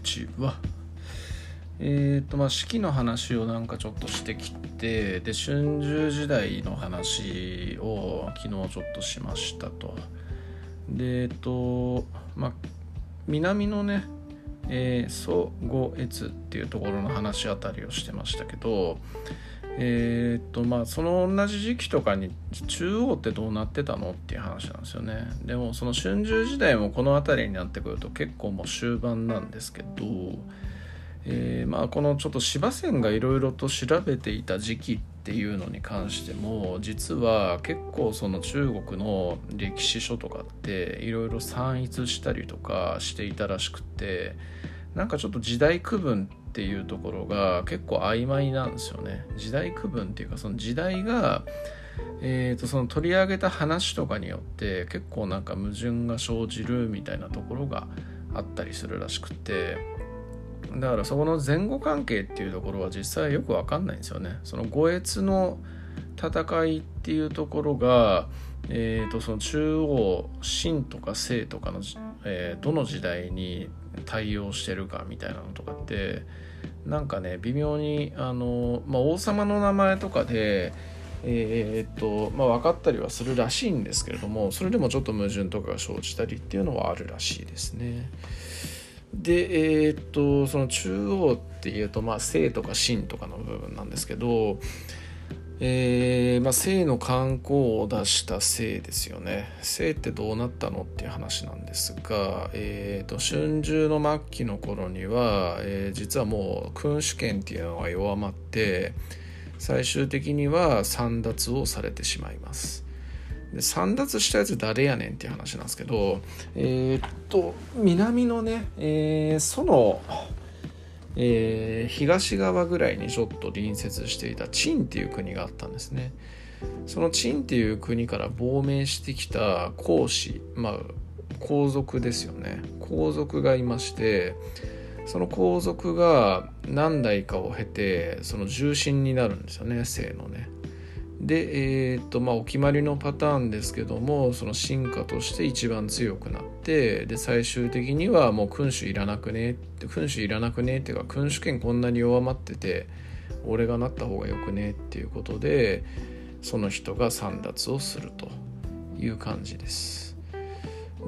ちは。え、ー、とまあ四季の話をなんかちょっとしてきてで春秋時代の話を昨日ちょっとしましたと。でえっ、とまあ南のねえー、祖語越っていうところの話あたりをしてましたけどえー、っとまあその同じ時期とかに中央ってどうなってたのっていう話なんですよね。でもその春秋時代もこの辺りになってくると結構もう終盤なんですけど、えー、まあこのちょっと司馬遷がいろいろと調べていた時期っていうのに関しても実は結構その中国の歴史書とかっていろいろ散逸したりとかしていたらしくてなんかちょっと時代区分ってていうところが結構曖昧なんですよね時代区分っていうかその時代がえーと、その取り上げた話とかによって結構なんか矛盾が生じるみたいなところがあったりするらしくてだからそこの前後関係っていうところは実際よく分かんないんですよね。その五越の戦いっていうところが、えーと、その中央秦とか清とかの、えー、どの時代に対応してるかみたいなのとかってなんかね微妙にあの、まあ、王様の名前とかでえー、っとまあ、分かったりはするらしいんですけれどもそれでもちょっと矛盾とかが生じたりっていうのはあるらしいですね。でえー、っとその中央っていうとまあとか秦とかの部分なんですけどえー、まあ、性の観光を出した性ですよね。性ってどうなったのっていう話なんですが、えーと、春秋の末期の頃には、えー、実はもう君主権っていうのが弱まって最終的には散奪をされてしまいます。で散奪したやつ誰やねんっていう話なんですけどえー、っと南のね、えー、そのえー、東側ぐらいにちょっと隣接していた陳っていう国があったんですね。その陳っていう国から亡命してきた皇子、まあ、皇族ですよね。皇族がいまして、その皇族が何代かを経て、その重臣になるんですよね、姓のね。で、えー、っとまあ、お決まりのパターンですけどもその進化として一番強くなってで最終的にはもう君主いらなくねって君主いらなくねっていうか君主権こんなに弱まってて俺がなった方がよくねっていうことでその人が散奪をするという感じです。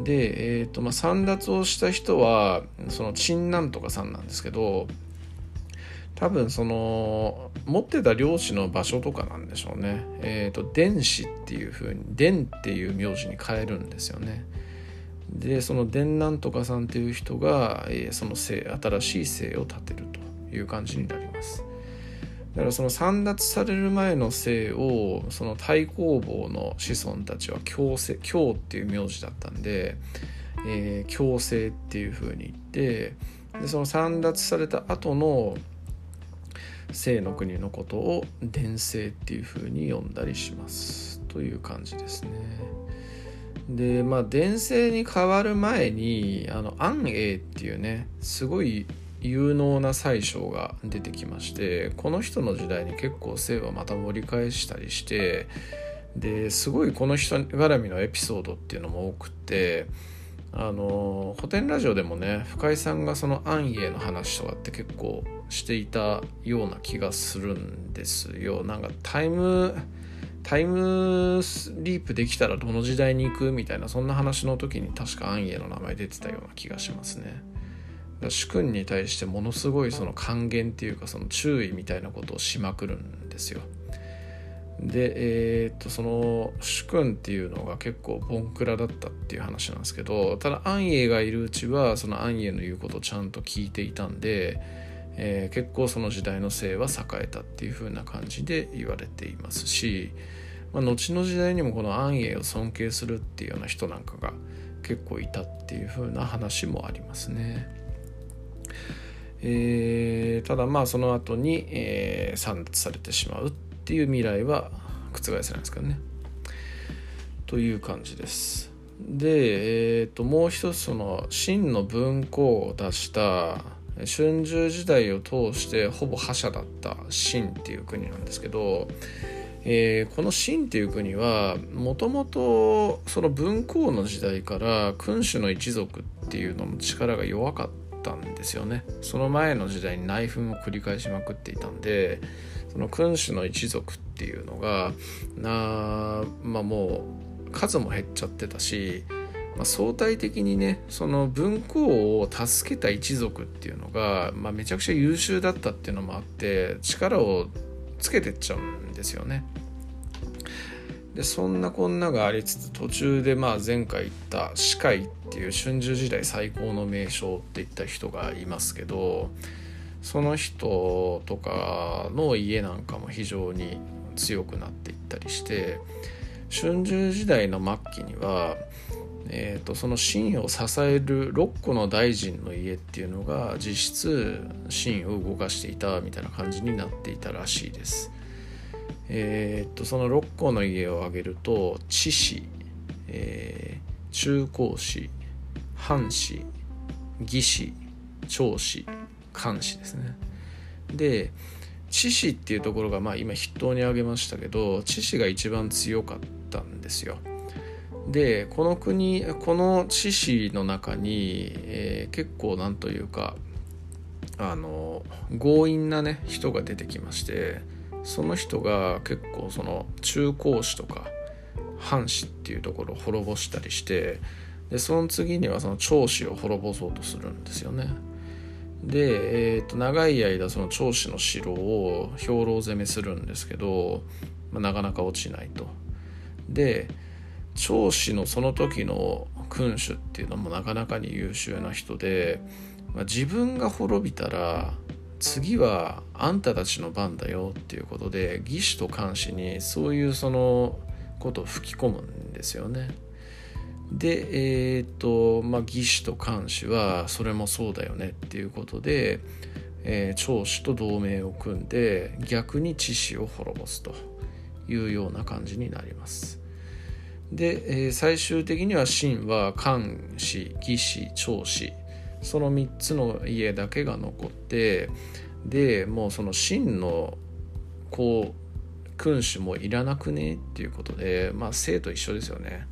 で、えーとまあ、散奪をした人はその陳なんとかさんなんですけど多分その持ってた漁師の場所とかなんでしょうね。えっ、ー、と伝子っていう風に伝っていう名字に変えるんですよね。でその伝なんとかさんっていう人が、えー、その姓新しい姓を立てるという感じになります。だからその散奪される前の姓をその太公望の子孫たちは強制強っていう名字だったんで、えー、強制っていう風に言ってでその散奪された後の生の国のことを伝生っていう風に呼んだりしますという感じですね。でまあ伝生に変わる前にあの安永っていうねすごい有能な宰相が出てきましてこの人の時代に結構姓はまた盛り返したりしてですごいこの人絡みのエピソードっていうのも多くってあの古典ラジオでもね深井さんがその安永の話とかって結構していたような気がするんですよ。なんかタイムタイムスリープできたらどの時代に行くみたいなそんな話の時に確か安永の名前出てたような気がしますね。主君に対してものすごいその還元っていうかその注意みたいなことをしまくるんですよ。でえー、っとその主君っていうのが結構ボンクラだったっていう話なんですけどただ安永がいるうちはその安永の言うことをちゃんと聞いていたんで、えー、結構その時代の姓は栄えたっていう風な感じで言われていますし、まあ、後の時代にもこの安永を尊敬するっていうような人なんかが結構いたっていう風な話もありますね。えー、ただまあその後に、えー、散奪されてしまうっっていう未来は覆せないですけどね。という感じです。で、えー、ともう一つその真の文庫を出した春秋時代を通してほぼ覇者だった秦っていう国なんですけど、えー、この秦っていう国はもともとその文庫の時代から君主の一族っていうのの力が弱かったんですよねその前の時代に内紛を繰り返しまくっていたんでその君主の一族っていうのがなまあもう数も減っちゃってたし、まあ、相対的にねその文庫を助けた一族っていうのが、まあ、めちゃくちゃ優秀だったっていうのもあって力をつけてっちゃうんですよね。でそんなこんながありつつ途中でまあ前回言った歯科医っていう春秋時代最高の名将って言った人がいますけどその人とかの家なんかも非常に強くなっていったりして春秋時代の末期には、えーと、その秦を支える6個の大臣の家っていうのが実質秦を動かしていたみたいな感じになっていたらしいです。えー、っとその6個の家を挙げると知氏、えー、中高氏藩士義士長氏官氏ですねで知氏っていうところがまあ今筆頭に挙げましたけど知氏が一番強かったんですよでこの国この知氏の中に、えー、結構なんというかあの強引なね人が出てきましてその人が結構その中高子とか藩士っていうところを滅ぼしたりしてでその次にはその長子を滅ぼそうとするんですよね。で、えー、と長い間その長子の城を兵糧攻めするんですけど、まあ、なかなか落ちないと。で長子のその時の君主っていうのもなかなかに優秀な人で、まあ、自分が滅びたら次はあんたたちの番だよっていうことで義士と監視にそういうそのことを吹き込むんですよね。でえー、っとまあ義士と監視はそれもそうだよねっていうことで、えー、長子と同盟を組んで逆に知識を滅ぼすというような感じになります。で、えー、最終的には秦は監視義士長子その3つの家だけが残ってでもうその真のこう君主もいらなくねっていうことでまあ生と一緒ですよね。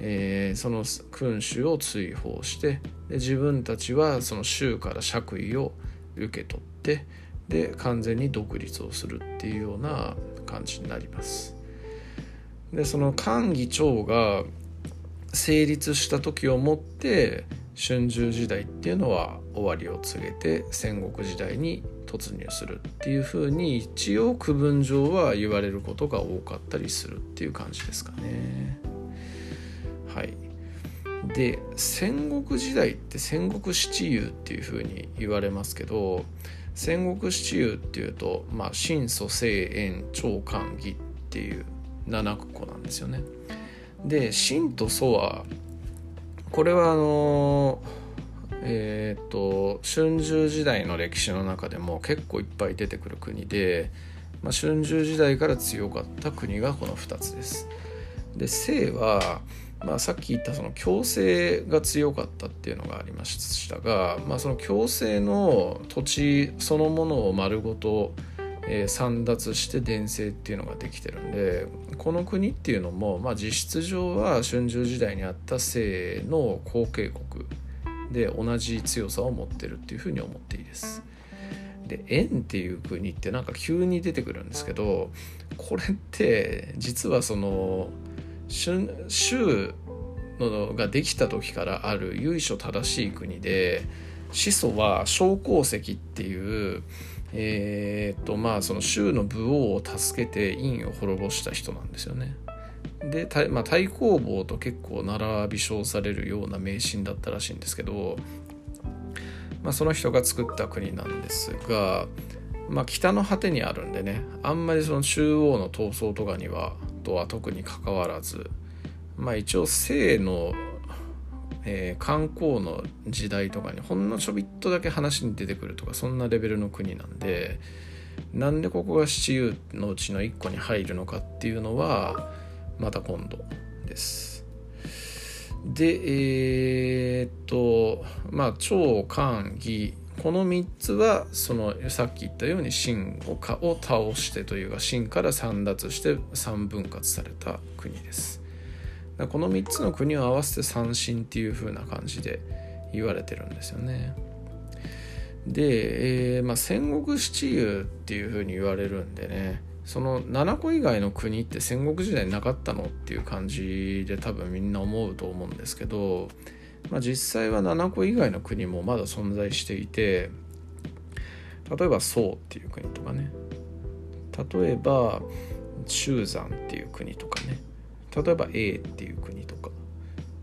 えー、その君主を追放してで自分たちはその州から爵位を受け取ってで完全に独立をするっていうような感じになります。でその官議長が成立した時をもって春秋時代っていうのは終わりを告げて戦国時代に突入するっていうふうに一応区分上は言われることが多かったりするっていう感じですかね。はい。で戦国時代って戦国七雄っていうふうに言われますけど戦国七雄っていうと、まあ、秦祖清燕長官義っていう7個なんですよね。で秦と祖はこれはあのえっ、と春秋時代の歴史の中でも結構いっぱい出てくる国で、まあ、春秋時代から強かった国がこの2つです。で清は、まあ、さっき言ったその強制が強かったっていうのがありましたが、まあ、その強制の土地そのものを丸ごとえー、散奪して伝政っていうのができてるんでこの国っていうのも、まあ、実質上は春秋時代にあった西の後継国で同じ強さを持ってるっていうふうに思っていいです。で円っていう国ってなんか急に出てくるんですけどこれって実はその州のができた時からある由緒正しい国で始祖は小鉱石っていうえー、っとまあその州の武王を助けて院を滅ぼした人なんですよね。で、まあ、太公望と結構並び称されるような迷信だったらしいんですけど、まあ、その人が作った国なんですが、まあ、北の果てにあるんでねあんまりその中央の闘争とかにはとは特にかかわらずまあ一応西のえー、観光の時代とかにほんのちょびっとだけ話に出てくるとかそんなレベルの国なんでなんでここが七雄のうちの1個に入るのかっていうのはまた今度です。でえー、っとまあ超漢義この3つはそのさっき言ったように秦をを倒してというか秦から散奪して三分割された国です。この3つの国を合わせて三神っていう風な感じで言われてるんですよね。で、えーまあ、戦国七雄っていうふうに言われるんでねその7個以外の国って戦国時代なかったのっていう感じで多分みんな思うと思うんですけど、まあ、実際は7個以外の国もまだ存在していて例えば宋っていう国とかね例えば中山っていう国とかね例えば A っていう国とか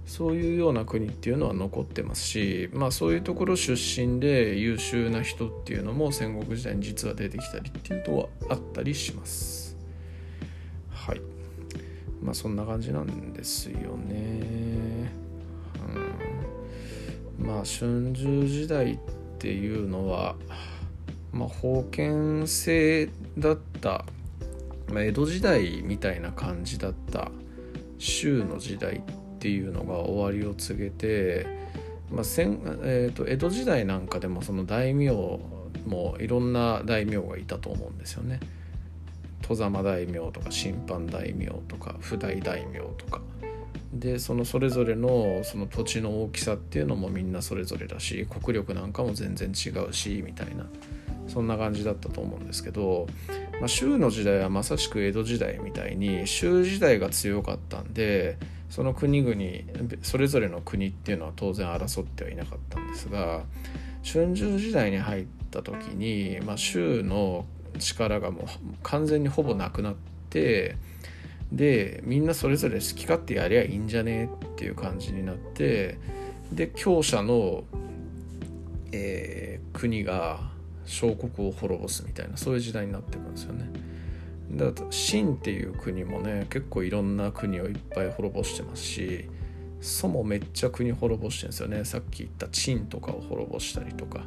そういうような国っていうのは残ってますし、まあ、そういうところ出身で優秀な人っていうのも戦国時代に実は出てきたりっていうのはあったりします。はいまあそんな感じなんですよね。まあ春秋時代っていうのは、まあ、封建制だった、まあ、江戸時代みたいな感じだった州の時代っていうのが終わりを告げて、まあえーと、江戸時代なんかでもその大名もいろんな大名がいたと思うんですよね。戸様大名とか審判大名とか不代大名とかでそのそれぞれのその土地の大きさっていうのもみんなそれぞれだし国力なんかも全然違うしみたいなそんな感じだったと思うんですけど、まあ、州の時代はまさしく江戸時代みたいに州時代が強かったんでその国々それぞれの国っていうのは当然争ってはいなかったんですが春秋時代に入った時に、まあ、州の力がもう完全にほぼなくなってでみんなそれぞれ好き勝手やりゃいいんじゃねっていう感じになってで強者の、えー、国が小国を滅ぼすみたいなそういう時代になっていくんですよね。だから秦っていう国もね結構いろんな国をいっぱい滅ぼしてますし祖もめっちゃ国滅ぼしてるんですよね。さっき言った陳とかを滅ぼしたりとか。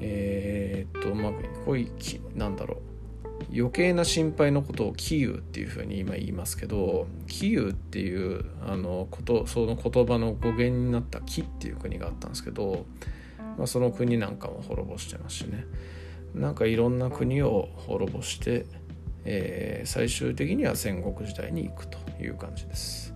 えー、っとまあこういうなんだろう。余計な心配のことをキーウっていうふうに今言いますけどキーウっていうあのことその言葉の語源になったキっていう国があったんですけど、まあ、その国なんかも滅ぼしてますしねなんかいろんな国を滅ぼしてえー、最終的には戦国時代に行くという感じです。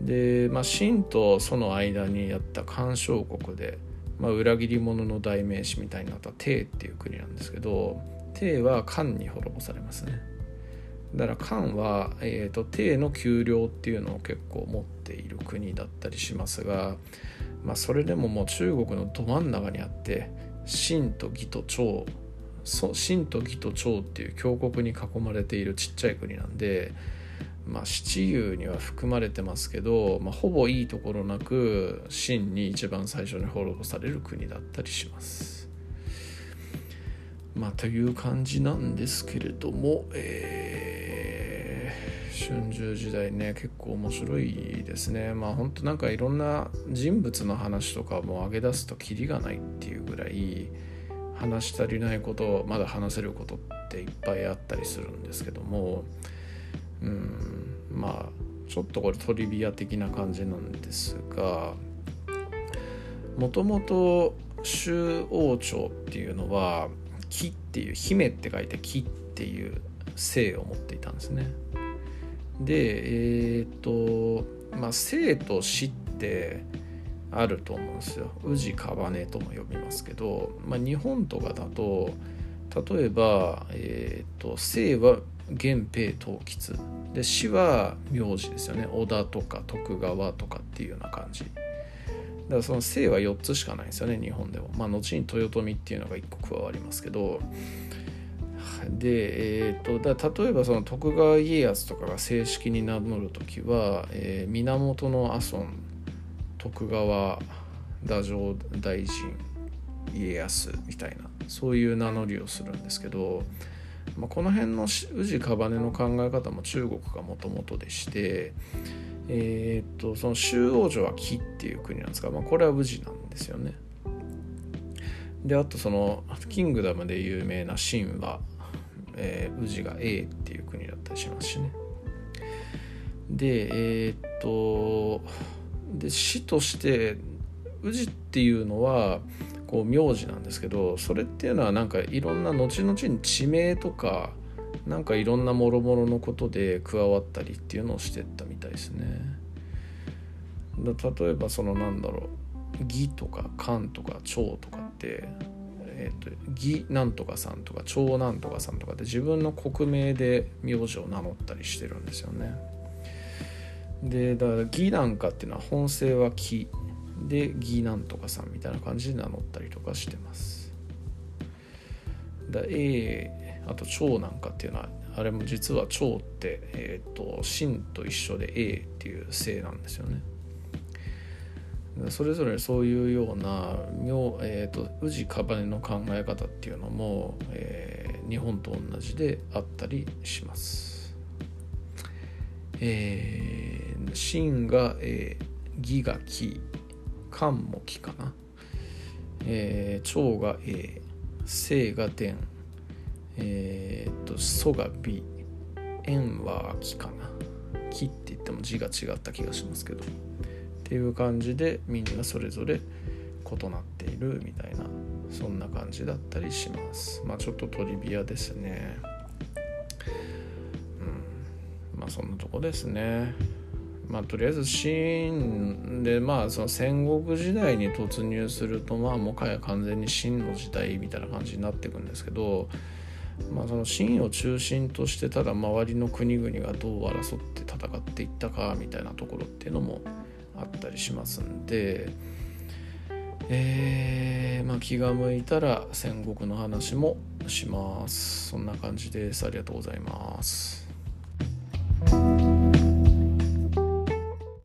で、まあ、秦とその間にあった漢小国で、まあ、裏切り者の代名詞みたいになった鄭っていう国なんですけど鄭は漢に滅ぼされますね。だから漢は、えーと、鄭の丘陵っていうのを結構持っている国だったりしますが、まあ、それでももう中国のど真ん中にあって秦と義と趙秦と義と趙っていう強国に囲まれているちっちゃい国なんで、まあ、七雄には含まれてますけど、まあ、ほぼいいところなく秦に一番最初に滅ぼされる国だったりします。まあ、という感じなんですけれども、えー、春秋時代ね結構面白いですね。まあ本当なんかいろんな人物の話とかも上げ出すとキリがないっていうぐらい話し足りないことまだ話せることっていっぱいあったりするんですけどもうんまあちょっとこれトリビア的な感じなんですがもともと周王朝っていうのは木っていう姫って書いて木っていう姓を持っていたんですね。でえっ、とまあ姓と死ってあると思うんですよ。宇治川根とも呼びますけど、まあ、日本とかだと例えば、えーと、姓は源平東吉で死は名字ですよね織田とか徳川とかっていうような感じだからその姓は4つしかないんですよね日本でも。まあ後に豊臣っていうのが1個加わりますけど。で、えーと、だ例えばその徳川家康とかが正式に名乗る時は、えー、源の阿孫徳川太政大臣家康みたいなそういう名乗りをするんですけど、まあ、この辺の宇治カバネの考え方も中国がもともとでして、えー、っとその周王女は木っていう国なんですが、まあ、これは宇治なんですよね。であとそのキングダムで有名な神話、えー、宇治が A っていう国だったりしますしね。でえー、っとで死として氏っていうのはこう名字なんですけどそれっていうのはなんかいろんな後々に地名とかなんかいろんなもろもろのことで加わったりっていうのをしてったいですね。例えばそのなんだろう義とか漢とか長とかって、えーと、義なんとかさんとか長なんとかさんとかで自分の国名で名字を名乗ったりしてるんですよね。でだから義なんかっていうのは本姓は木で義なんとかさんみたいな感じで名乗ったりとかしてます。だ A あと長なんかっていうのはあれも実は長って、えーと、真と一緒で A っていう姓なんですよね。それぞれそういうような名、えーと、氏カバネの考え方っていうのも、えー、日本と同じであったりします。えー、真が、えー、義が木漢も木かな、えー、長が A 生が伝えー、っと祖が美円は木かな。木って言っても字が違った気がしますけど。っていう感じでみんなそれぞれ異なっているみたいな。そんな感じだったりします。まあちょっとトリビアですね。うん。まあそんなとこですね。まあとりあえずシーンでまあその戦国時代に突入するとまあもはや完全に秦の時代みたいな感じになっていくんですけどまあ、その秦を中心としてただ周りの国々がどう争って戦っていったかみたいなところっていうのもあったりしますんで、えー、まあ、気が向いたら戦国の話もします。そんな感じです。ありがとうございます。